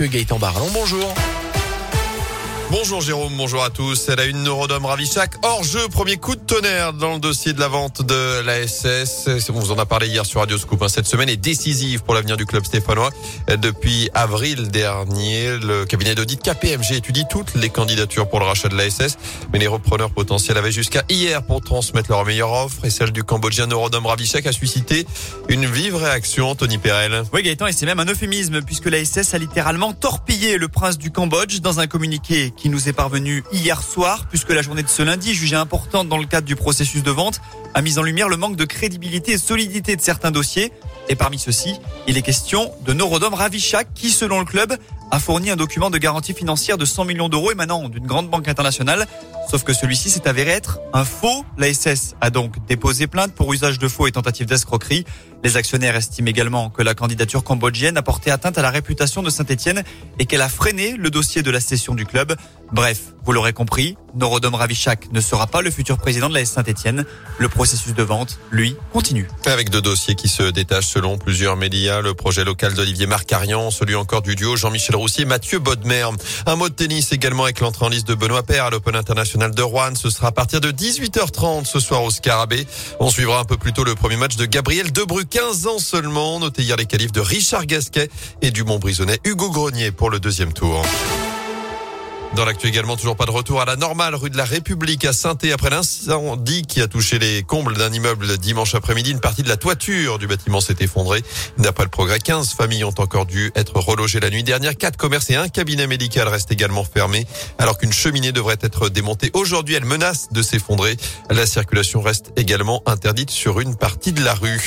avec Gaëtan Barallon. Bonjour. Bonjour Jérôme, bonjour à tous. Elle a une Neurodome Ravichac hors jeu. Premier coup de tonnerre dans le dossier de la vente de la SS. On vous en a parlé hier sur Radio Scoop. Hein. Cette semaine est décisive pour l'avenir du club stéphanois. Depuis avril dernier, le cabinet d'audit KPMG étudie toutes les candidatures pour le rachat de la SS. Mais les repreneurs potentiels avaient jusqu'à hier pour transmettre leur meilleure offre. Et celle du Cambodgien Neurodome Ravichak a suscité une vive réaction. Tony Perel. Oui Gaëtan, et c'est même un euphémisme puisque la SS a littéralement torpillé le prince du Cambodge dans un communiqué nous est parvenu hier soir, puisque la journée de ce lundi, jugée importante dans le cadre du processus de vente, a mis en lumière le manque de crédibilité et solidité de certains dossiers. Et parmi ceux-ci, il est question de Norodom Ravichak, qui, selon le club, a fourni un document de garantie financière de 100 millions d'euros émanant d'une grande banque internationale. Sauf que celui-ci s'est avéré être un faux. L'ASS a donc déposé plainte pour usage de faux et tentative d'escroquerie. Les actionnaires estiment également que la candidature cambodgienne a porté atteinte à la réputation de Saint-Etienne et qu'elle a freiné le dossier de la cession du club. Bref, vous l'aurez compris, Norodom Ravichak ne sera pas le futur président de la Saint-Etienne. Le processus de vente, lui, continue. Avec deux dossiers qui se détachent selon plusieurs médias, le projet local d'Olivier Marcarian, celui encore du duo Jean-Michel Roussier, Mathieu Bodmer. Un mot de tennis également avec l'entrée en liste de Benoît Paire à l'Open International de Rouen. Ce sera à partir de 18h30 ce soir au Scarabée. On suivra un peu plus tôt le premier match de Gabriel Debru, 15 ans seulement. Notez hier les qualifs de Richard Gasquet et du Montbrisonnais Hugo Grenier pour le deuxième tour. Dans l'actu également, toujours pas de retour à la normale rue de la République à saint après l'incendie qui a touché les combles d'un immeuble dimanche après-midi. Une partie de la toiture du bâtiment s'est effondrée. D'après le progrès, 15 familles ont encore dû être relogées la nuit dernière. Quatre commerces et un cabinet médical restent également fermés alors qu'une cheminée devrait être démontée. Aujourd'hui, elle menace de s'effondrer. La circulation reste également interdite sur une partie de la rue.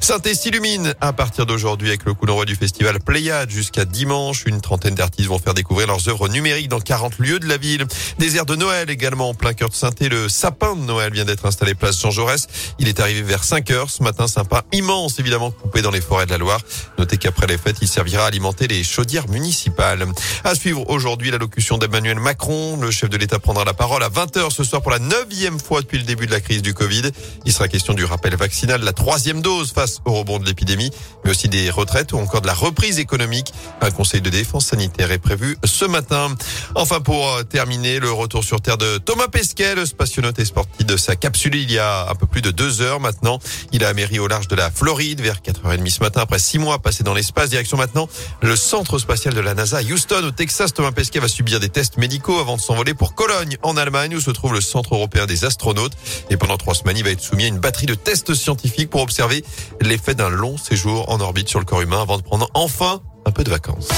saint s'illumine à partir d'aujourd'hui avec le coup d'envoi du festival Pléiade jusqu'à dimanche. Une trentaine d'artistes vont faire découvrir leurs œuvres numériques dans 40 lieu de la ville. Des airs de Noël également en plein cœur de saint Le sapin de Noël vient d'être installé place Jean Jaurès. Il est arrivé vers 5 heures ce matin. Sympa immense évidemment coupé dans les forêts de la Loire. Notez qu'après les fêtes, il servira à alimenter les chaudières municipales. À suivre aujourd'hui l'allocution d'Emmanuel Macron. Le chef de l'État prendra la parole à 20h ce soir pour la neuvième fois depuis le début de la crise du Covid. Il sera question du rappel vaccinal, la troisième dose face au rebond de l'épidémie, mais aussi des retraites ou encore de la reprise économique. Un conseil de défense sanitaire est prévu ce matin. Enfin, pour euh, terminer, le retour sur Terre de Thomas Pesquet, le spationaute est sportif de sa capsule il y a un peu plus de deux heures maintenant. Il a améri au large de la Floride vers 4h30 ce matin après six mois passés dans l'espace. Direction maintenant le centre spatial de la NASA à Houston au Texas. Thomas Pesquet va subir des tests médicaux avant de s'envoler pour Cologne en Allemagne où se trouve le centre européen des astronautes. Et pendant trois semaines, il va être soumis à une batterie de tests scientifiques pour observer l'effet d'un long séjour en orbite sur le corps humain avant de prendre enfin un peu de vacances.